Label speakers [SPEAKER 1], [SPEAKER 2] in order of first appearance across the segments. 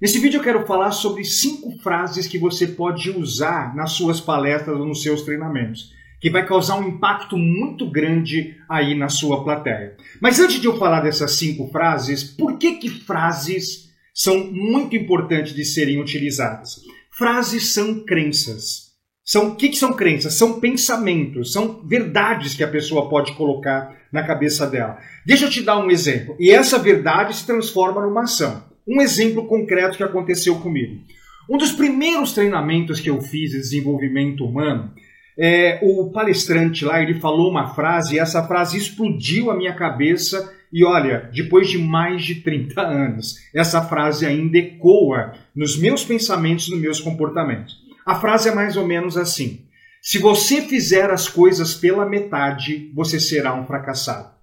[SPEAKER 1] Nesse vídeo eu quero falar sobre cinco frases que você pode usar nas suas palestras ou nos seus treinamentos, que vai causar um impacto muito grande aí na sua plateia. Mas antes de eu falar dessas cinco frases, por que que frases são muito importantes de serem utilizadas? Frases são crenças. São o que, que são crenças? São pensamentos, são verdades que a pessoa pode colocar na cabeça dela. Deixa eu te dar um exemplo. E essa verdade se transforma numa ação. Um exemplo concreto que aconteceu comigo. Um dos primeiros treinamentos que eu fiz de desenvolvimento humano, é, o palestrante lá, ele falou uma frase e essa frase explodiu a minha cabeça e olha, depois de mais de 30 anos, essa frase ainda ecoa nos meus pensamentos, nos meus comportamentos. A frase é mais ou menos assim: Se você fizer as coisas pela metade, você será um fracassado.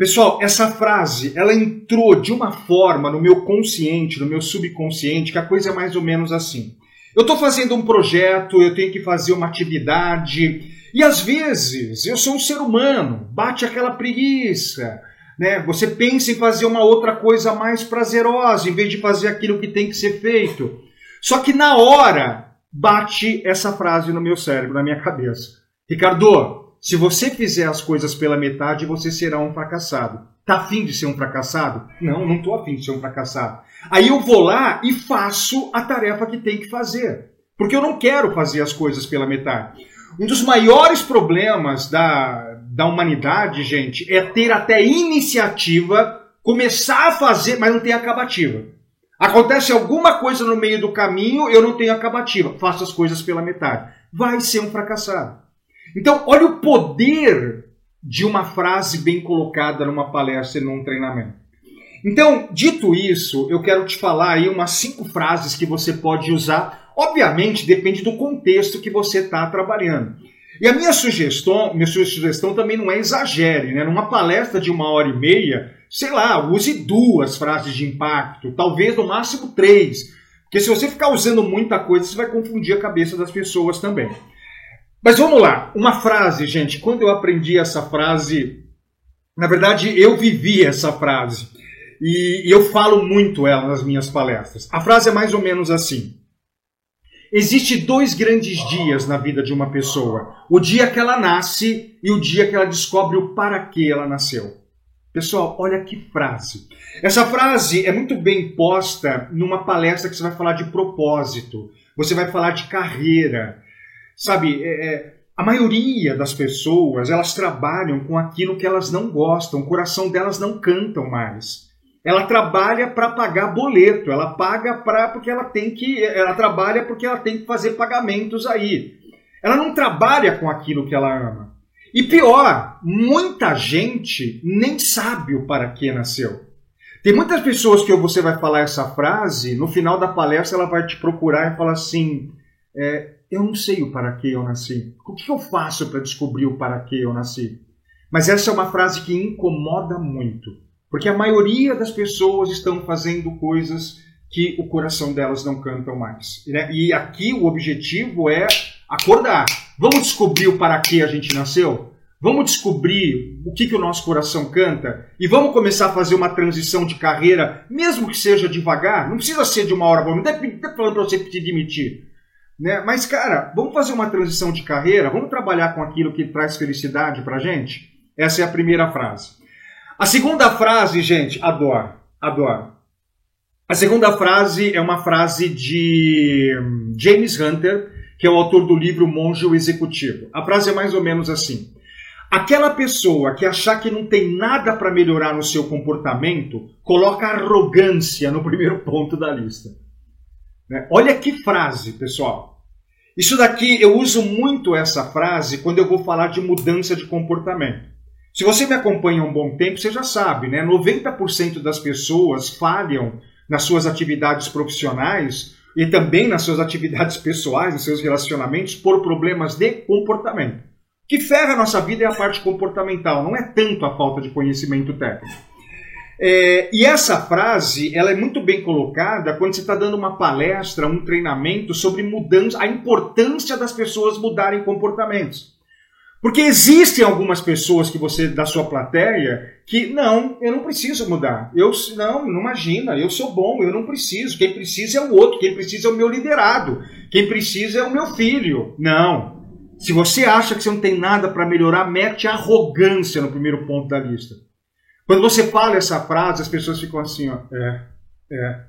[SPEAKER 1] Pessoal, essa frase, ela entrou de uma forma no meu consciente, no meu subconsciente, que a coisa é mais ou menos assim. Eu estou fazendo um projeto, eu tenho que fazer uma atividade, e às vezes eu sou um ser humano, bate aquela preguiça, né? Você pensa em fazer uma outra coisa mais prazerosa, em vez de fazer aquilo que tem que ser feito. Só que na hora bate essa frase no meu cérebro, na minha cabeça. Ricardo, se você fizer as coisas pela metade, você será um fracassado. Tá afim de ser um fracassado? Não, não tô afim de ser um fracassado. Aí eu vou lá e faço a tarefa que tem que fazer. Porque eu não quero fazer as coisas pela metade. Um dos maiores problemas da, da humanidade, gente, é ter até iniciativa, começar a fazer, mas não ter acabativa. Acontece alguma coisa no meio do caminho, eu não tenho acabativa, faço as coisas pela metade. Vai ser um fracassado. Então, olha o poder de uma frase bem colocada numa palestra e num treinamento. Então, dito isso, eu quero te falar aí umas cinco frases que você pode usar. Obviamente, depende do contexto que você está trabalhando. E a minha sugestão, minha sugestão também não é exagere, né? Numa palestra de uma hora e meia, sei lá, use duas frases de impacto, talvez no máximo três. Porque se você ficar usando muita coisa, você vai confundir a cabeça das pessoas também. Mas vamos lá, uma frase, gente. Quando eu aprendi essa frase, na verdade eu vivi essa frase e, eu falo muito ela nas minhas palestras. A frase é mais ou menos assim: Existe dois grandes dias na vida de uma pessoa: o dia que ela nasce e o dia que ela descobre o para que ela nasceu. Pessoal, olha que frase. Essa frase é muito bem posta numa palestra que você vai falar de propósito, você vai falar de carreira, Sabe, é, é, a maioria das pessoas, elas trabalham com aquilo que elas não gostam, o coração delas não cantam mais. Ela trabalha para pagar boleto, ela paga para porque ela tem que, ela trabalha porque ela tem que fazer pagamentos aí. Ela não trabalha com aquilo que ela ama. E pior, muita gente nem sabe o para que nasceu. Tem muitas pessoas que você vai falar essa frase, no final da palestra ela vai te procurar e falar assim: é, eu não sei o para que eu nasci. O que eu faço para descobrir o para que eu nasci? Mas essa é uma frase que incomoda muito, porque a maioria das pessoas estão fazendo coisas que o coração delas não cantam mais. Né? E aqui o objetivo é acordar. Vamos descobrir o para que a gente nasceu? Vamos descobrir o que, que o nosso coração canta e vamos começar a fazer uma transição de carreira, mesmo que seja devagar. Não precisa ser de uma hora para outra. Não está falando para você te demitir. Né? Mas, cara, vamos fazer uma transição de carreira? Vamos trabalhar com aquilo que traz felicidade pra gente? Essa é a primeira frase. A segunda frase, gente, adoro, adoro. A segunda frase é uma frase de James Hunter, que é o autor do livro Monge o Executivo. A frase é mais ou menos assim: Aquela pessoa que achar que não tem nada para melhorar no seu comportamento, coloca arrogância no primeiro ponto da lista. Né? Olha que frase, pessoal. Isso daqui, eu uso muito essa frase quando eu vou falar de mudança de comportamento. Se você me acompanha há um bom tempo, você já sabe, né? 90% das pessoas falham nas suas atividades profissionais e também nas suas atividades pessoais, nos seus relacionamentos, por problemas de comportamento. O que ferra a nossa vida é a parte comportamental, não é tanto a falta de conhecimento técnico. É, e essa frase ela é muito bem colocada quando você está dando uma palestra, um treinamento sobre mudança, a importância das pessoas mudarem comportamentos. Porque existem algumas pessoas que você da sua plateia que não, eu não preciso mudar. Eu não, não imagina, eu sou bom, eu não preciso. Quem precisa é o outro, quem precisa é o meu liderado, quem precisa é o meu filho. Não. Se você acha que você não tem nada para melhorar, mete arrogância no primeiro ponto da lista. Quando você fala essa frase, as pessoas ficam assim, ó, é, é.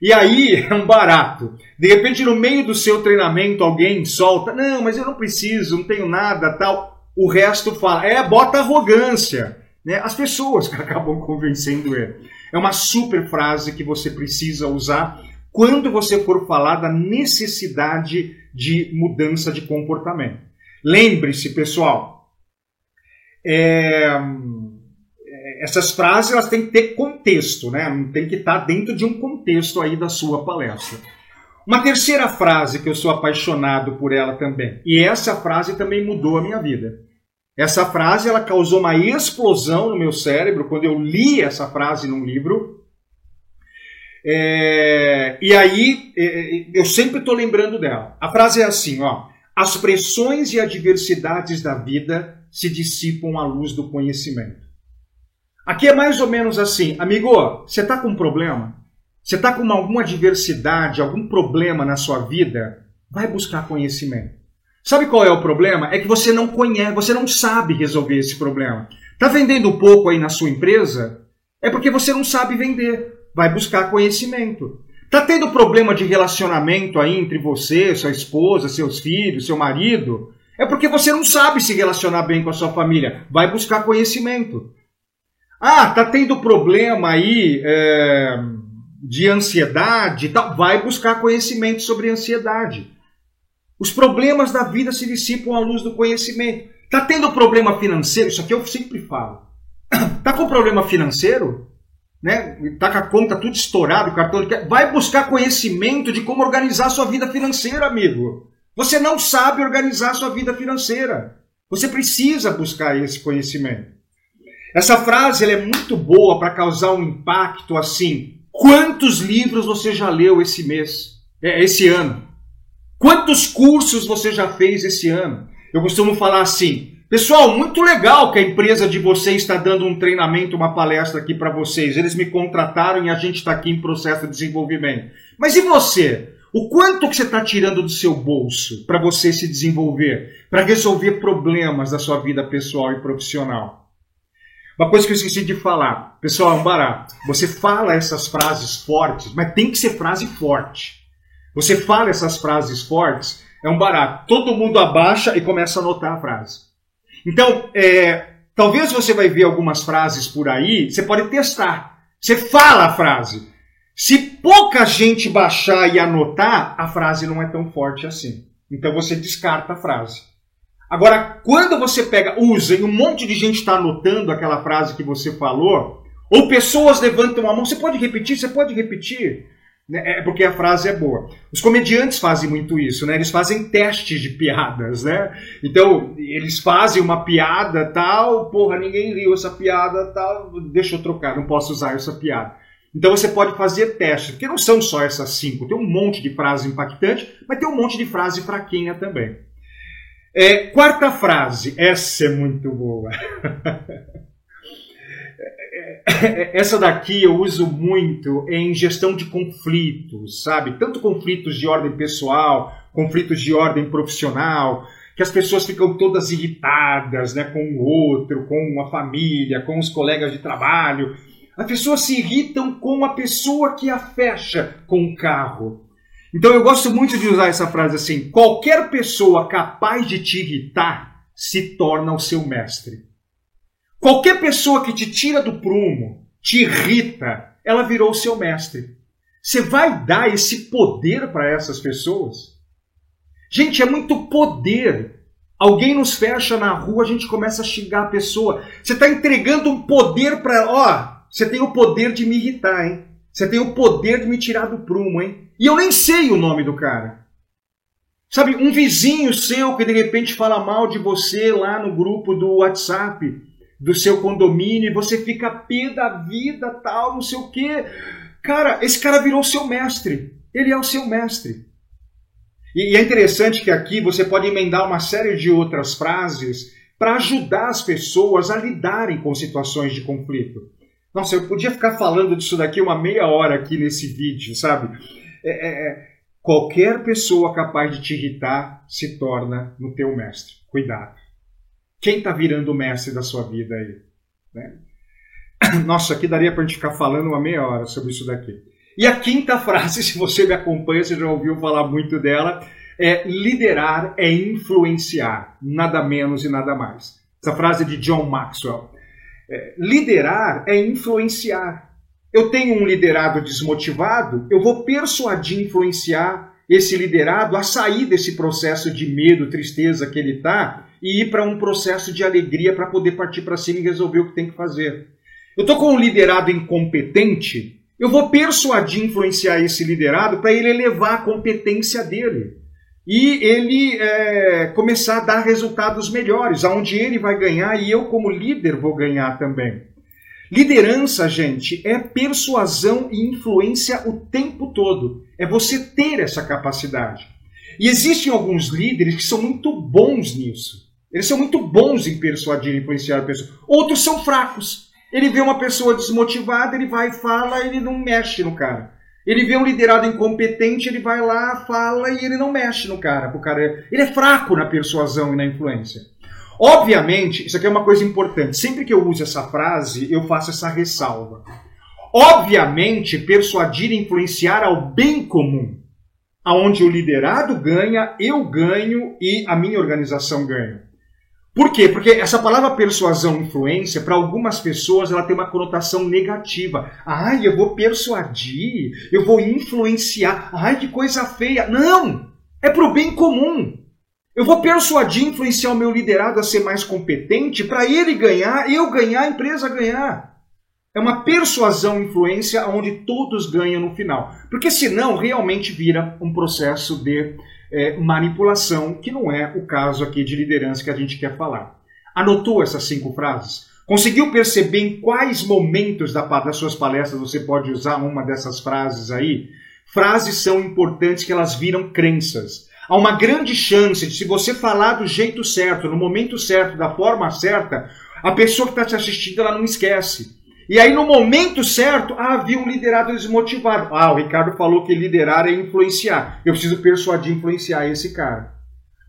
[SPEAKER 1] E aí é um barato. De repente, no meio do seu treinamento, alguém solta: Não, mas eu não preciso, não tenho nada, tal. O resto fala: É, bota arrogância. Né? As pessoas acabam convencendo ele. É uma super frase que você precisa usar quando você for falar da necessidade de mudança de comportamento. Lembre-se, pessoal, é, essas frases elas têm que ter contexto, né? Tem que estar dentro de um contexto aí da sua palestra. Uma terceira frase que eu sou apaixonado por ela também, e essa frase também mudou a minha vida. Essa frase ela causou uma explosão no meu cérebro quando eu li essa frase num livro. É, e aí é, eu sempre estou lembrando dela. A frase é assim, ó: as pressões e adversidades da vida se dissipam à luz do conhecimento. Aqui é mais ou menos assim, amigo, você está com um problema? Você está com alguma adversidade, algum problema na sua vida? Vai buscar conhecimento. Sabe qual é o problema? É que você não conhece, você não sabe resolver esse problema. Está vendendo pouco aí na sua empresa? É porque você não sabe vender. Vai buscar conhecimento. Está tendo problema de relacionamento aí entre você, sua esposa, seus filhos, seu marido? É porque você não sabe se relacionar bem com a sua família. Vai buscar conhecimento. Ah, tá tendo problema aí é, de ansiedade tal. Vai buscar conhecimento sobre ansiedade. Os problemas da vida se dissipam à luz do conhecimento. Tá tendo problema financeiro? Isso aqui eu sempre falo. Tá com problema financeiro? Né? Tá com a conta tudo estourado, o cartão. Vai buscar conhecimento de como organizar sua vida financeira, amigo. Você não sabe organizar sua vida financeira. Você precisa buscar esse conhecimento. Essa frase é muito boa para causar um impacto assim. Quantos livros você já leu esse mês, é, esse ano? Quantos cursos você já fez esse ano? Eu costumo falar assim, pessoal, muito legal que a empresa de vocês está dando um treinamento, uma palestra aqui para vocês. Eles me contrataram e a gente está aqui em processo de desenvolvimento. Mas e você? O quanto que você está tirando do seu bolso para você se desenvolver, para resolver problemas da sua vida pessoal e profissional? Uma coisa que eu esqueci de falar, pessoal, é um barato. Você fala essas frases fortes, mas tem que ser frase forte. Você fala essas frases fortes, é um barato. Todo mundo abaixa e começa a anotar a frase. Então, é, talvez você vai ver algumas frases por aí, você pode testar. Você fala a frase. Se pouca gente baixar e anotar, a frase não é tão forte assim. Então você descarta a frase. Agora, quando você pega, usa e um monte de gente está anotando aquela frase que você falou, ou pessoas levantam a mão, você pode repetir? Você pode repetir? Né? É porque a frase é boa. Os comediantes fazem muito isso, né? Eles fazem testes de piadas, né? Então, eles fazem uma piada tal, porra, ninguém riu essa piada tal, deixa eu trocar, não posso usar essa piada. Então você pode fazer testes, porque não são só essas cinco, tem um monte de frase impactante, mas tem um monte de frase fraquinha também. É, quarta frase, essa é muito boa. Essa daqui eu uso muito em gestão de conflitos, sabe? Tanto conflitos de ordem pessoal, conflitos de ordem profissional, que as pessoas ficam todas irritadas né, com o outro, com a família, com os colegas de trabalho. As pessoas se irritam com a pessoa que a fecha com o carro. Então eu gosto muito de usar essa frase assim: qualquer pessoa capaz de te irritar se torna o seu mestre. Qualquer pessoa que te tira do prumo, te irrita, ela virou o seu mestre. Você vai dar esse poder para essas pessoas? Gente, é muito poder. Alguém nos fecha na rua, a gente começa a xingar a pessoa. Você está entregando um poder para. Ó, você tem o poder de me irritar, hein? Você tem o poder de me tirar do prumo, hein? E eu nem sei o nome do cara. Sabe, um vizinho seu que de repente fala mal de você lá no grupo do WhatsApp do seu condomínio e você fica pé da vida, tal, não sei o quê. Cara, esse cara virou seu mestre. Ele é o seu mestre. E, e é interessante que aqui você pode emendar uma série de outras frases para ajudar as pessoas a lidarem com situações de conflito. Nossa, eu podia ficar falando disso daqui uma meia hora aqui nesse vídeo, sabe? É, é, é qualquer pessoa capaz de te irritar se torna no teu mestre. Cuidado. Quem está virando o mestre da sua vida aí? Né? Nossa, aqui daria para a gente ficar falando uma meia hora sobre isso daqui. E a quinta frase, se você me acompanha, você já ouviu falar muito dela, é liderar é influenciar, nada menos e nada mais. Essa frase é de John Maxwell. É, liderar é influenciar. Eu tenho um liderado desmotivado, eu vou persuadir, influenciar esse liderado a sair desse processo de medo, tristeza que ele está e ir para um processo de alegria para poder partir para cima e resolver o que tem que fazer. Eu estou com um liderado incompetente, eu vou persuadir, influenciar esse liderado para ele elevar a competência dele e ele é, começar a dar resultados melhores, aonde ele vai ganhar e eu, como líder, vou ganhar também. Liderança, gente, é persuasão e influência o tempo todo. É você ter essa capacidade. E existem alguns líderes que são muito bons nisso. Eles são muito bons em persuadir e influenciar a pessoa. Outros são fracos. Ele vê uma pessoa desmotivada, ele vai e fala, ele não mexe no cara. Ele vê um liderado incompetente, ele vai lá, fala e ele não mexe no cara. O cara ele é fraco na persuasão e na influência. Obviamente, isso aqui é uma coisa importante. Sempre que eu uso essa frase, eu faço essa ressalva. Obviamente, persuadir e influenciar ao bem comum, aonde o liderado ganha, eu ganho e a minha organização ganha. Por quê? Porque essa palavra persuasão, influência, para algumas pessoas ela tem uma conotação negativa. Ai, eu vou persuadir, eu vou influenciar. Ai, que coisa feia. Não! É para o bem comum. Eu vou persuadir, influenciar o meu liderado a ser mais competente para ele ganhar, eu ganhar, a empresa ganhar. É uma persuasão, influência, onde todos ganham no final. Porque senão realmente vira um processo de é, manipulação, que não é o caso aqui de liderança que a gente quer falar. Anotou essas cinco frases? Conseguiu perceber em quais momentos da, das suas palestras você pode usar uma dessas frases aí? Frases são importantes que elas viram crenças. Há uma grande chance de, se você falar do jeito certo, no momento certo, da forma certa, a pessoa que está te assistindo ela não esquece. E aí, no momento certo, ah, havia um liderado desmotivado. Ah, o Ricardo falou que liderar é influenciar. Eu preciso persuadir, influenciar esse cara.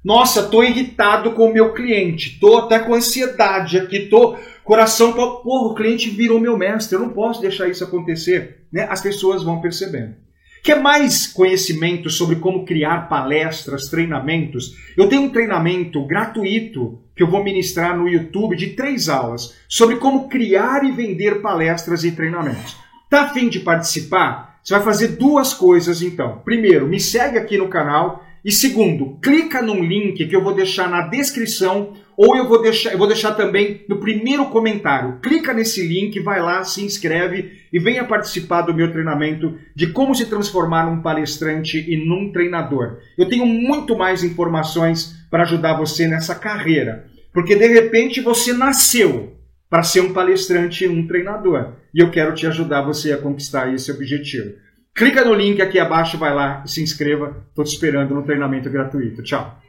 [SPEAKER 1] Nossa, tô irritado com o meu cliente. Tô até com ansiedade aqui. Tô coração. Porra, o cliente virou meu mestre. Eu não posso deixar isso acontecer. Né? As pessoas vão percebendo. Quer mais conhecimento sobre como criar palestras, treinamentos? Eu tenho um treinamento gratuito que eu vou ministrar no YouTube de três aulas sobre como criar e vender palestras e treinamentos. Tá afim de participar? Você vai fazer duas coisas então. Primeiro, me segue aqui no canal e segundo, clica num link que eu vou deixar na descrição ou eu vou deixar, eu vou deixar também no primeiro comentário. Clica nesse link, vai lá, se inscreve e venha participar do meu treinamento de como se transformar num palestrante e num treinador. Eu tenho muito mais informações para ajudar você nessa carreira, porque de repente você nasceu para ser um palestrante e um treinador, e eu quero te ajudar você a conquistar esse objetivo. Clica no link aqui abaixo, vai lá e se inscreva. Estou te esperando no treinamento gratuito. Tchau.